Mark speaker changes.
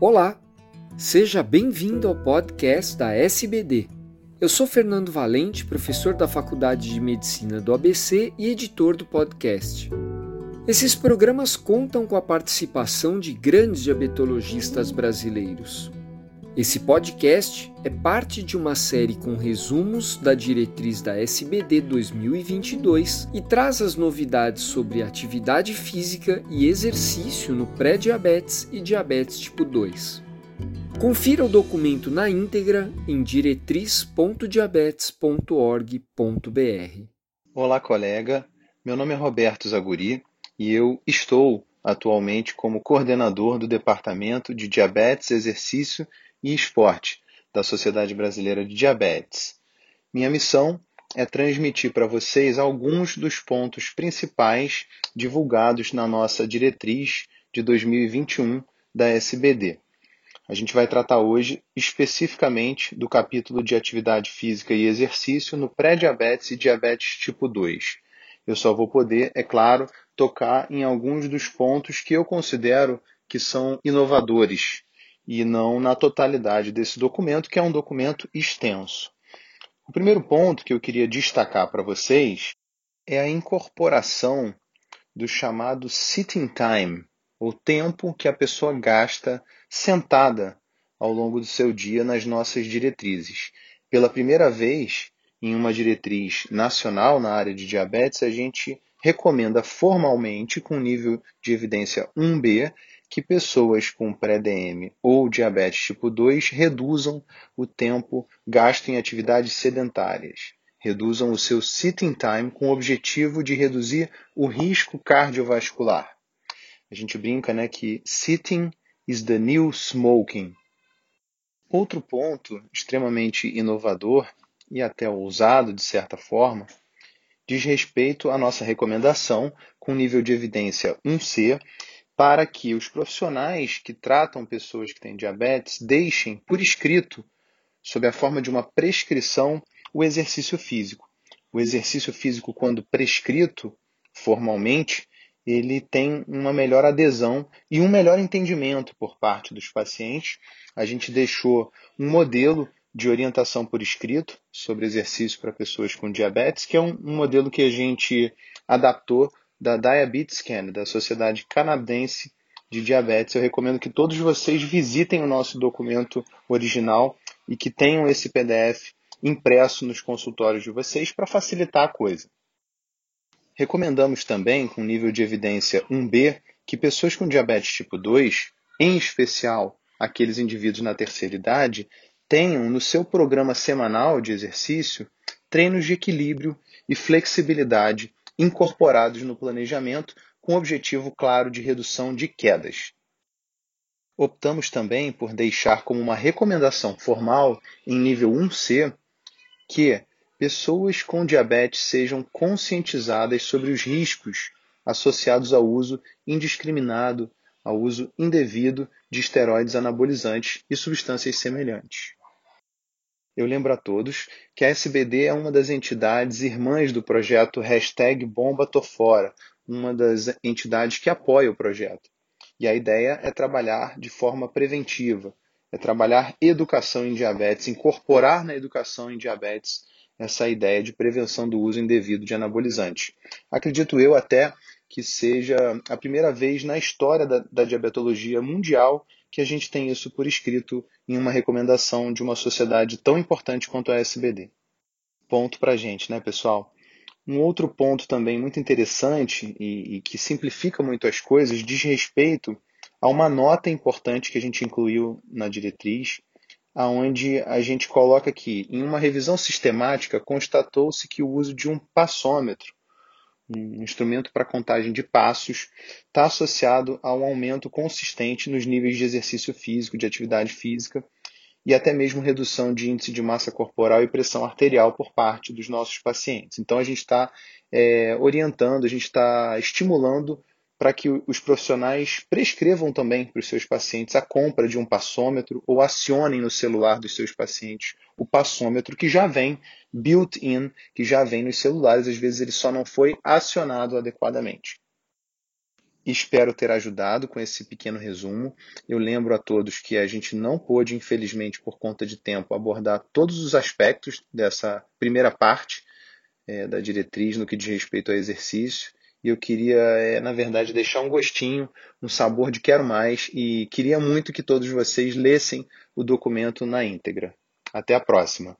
Speaker 1: Olá, seja bem-vindo ao podcast da SBD. Eu sou Fernando Valente, professor da Faculdade de Medicina do ABC e editor do podcast. Esses programas contam com a participação de grandes diabetologistas brasileiros. Esse podcast é parte de uma série com resumos da diretriz da SBD 2022 e traz as novidades sobre atividade física e exercício no pré-diabetes e diabetes tipo 2. Confira o documento na íntegra em diretriz.diabetes.org.br.
Speaker 2: Olá, colega. Meu nome é Roberto Zaguri e eu estou atualmente como coordenador do Departamento de Diabetes, Exercício e Esporte da Sociedade Brasileira de Diabetes. Minha missão é transmitir para vocês alguns dos pontos principais divulgados na nossa diretriz de 2021 da SBD. A gente vai tratar hoje especificamente do capítulo de atividade física e exercício no pré-diabetes e diabetes tipo 2. Eu só vou poder, é claro, tocar em alguns dos pontos que eu considero que são inovadores e não na totalidade desse documento, que é um documento extenso. O primeiro ponto que eu queria destacar para vocês é a incorporação do chamado sitting time, o tempo que a pessoa gasta sentada ao longo do seu dia nas nossas diretrizes. Pela primeira vez, em uma diretriz nacional na área de diabetes, a gente recomenda formalmente, com nível de evidência 1B, que pessoas com pré-DM ou diabetes tipo 2 reduzam o tempo gasto em atividades sedentárias, reduzam o seu sitting time com o objetivo de reduzir o risco cardiovascular. A gente brinca né, que sitting is the new smoking. Outro ponto extremamente inovador e até ousado, de certa forma, diz respeito à nossa recomendação com nível de evidência 1C para que os profissionais que tratam pessoas que têm diabetes deixem por escrito, sob a forma de uma prescrição, o exercício físico. O exercício físico, quando prescrito formalmente, ele tem uma melhor adesão e um melhor entendimento por parte dos pacientes. A gente deixou um modelo de orientação por escrito sobre exercício para pessoas com diabetes, que é um, um modelo que a gente adaptou da Diabetes Scan, da Sociedade Canadense de Diabetes. Eu recomendo que todos vocês visitem o nosso documento original e que tenham esse PDF impresso nos consultórios de vocês para facilitar a coisa. Recomendamos também, com nível de evidência 1B, que pessoas com diabetes tipo 2, em especial aqueles indivíduos na terceira idade, tenham no seu programa semanal de exercício treinos de equilíbrio e flexibilidade incorporados no planejamento com o objetivo claro de redução de quedas. Optamos também por deixar como uma recomendação formal em nível 1C que pessoas com diabetes sejam conscientizadas sobre os riscos associados ao uso indiscriminado, ao uso indevido de esteroides anabolizantes e substâncias semelhantes. Eu lembro a todos que a SBD é uma das entidades irmãs do projeto Hashtag Bomba uma das entidades que apoia o projeto. E a ideia é trabalhar de forma preventiva, é trabalhar educação em diabetes, incorporar na educação em diabetes essa ideia de prevenção do uso indevido de anabolizantes. Acredito eu até que seja a primeira vez na história da, da diabetologia mundial que a gente tem isso por escrito em uma recomendação de uma sociedade tão importante quanto a SBD. Ponto para a gente, né, pessoal? Um outro ponto também muito interessante e, e, que simplifica muito as coisas diz respeito a uma nota importante que a gente incluiu na diretriz, aonde a gente coloca que em uma revisão sistemática constatou-se que o uso de um passômetro um instrumento para contagem de passos, está associado a um aumento consistente nos níveis de exercício físico, de atividade física e até mesmo redução de índice de massa corporal e pressão arterial por parte dos nossos pacientes. Então a gente está é, orientando, a gente está estimulando para que os profissionais prescrevam também para os seus pacientes a compra de um passômetro ou acionem no celular dos seus pacientes o passômetro que já vem built-in, que já vem nos celulares, às vezes ele só não foi acionado adequadamente. Espero ter ajudado com esse pequeno resumo. Eu lembro a todos que a gente não pôde, infelizmente, por conta de tempo, abordar todos os aspectos dessa primeira parte é, da diretriz no que diz respeito ao exercício. E eu queria, é, na verdade, deixar um gostinho, um sabor de quero mais e queria muito que todos vocês lessem o documento na íntegra. Até a próxima!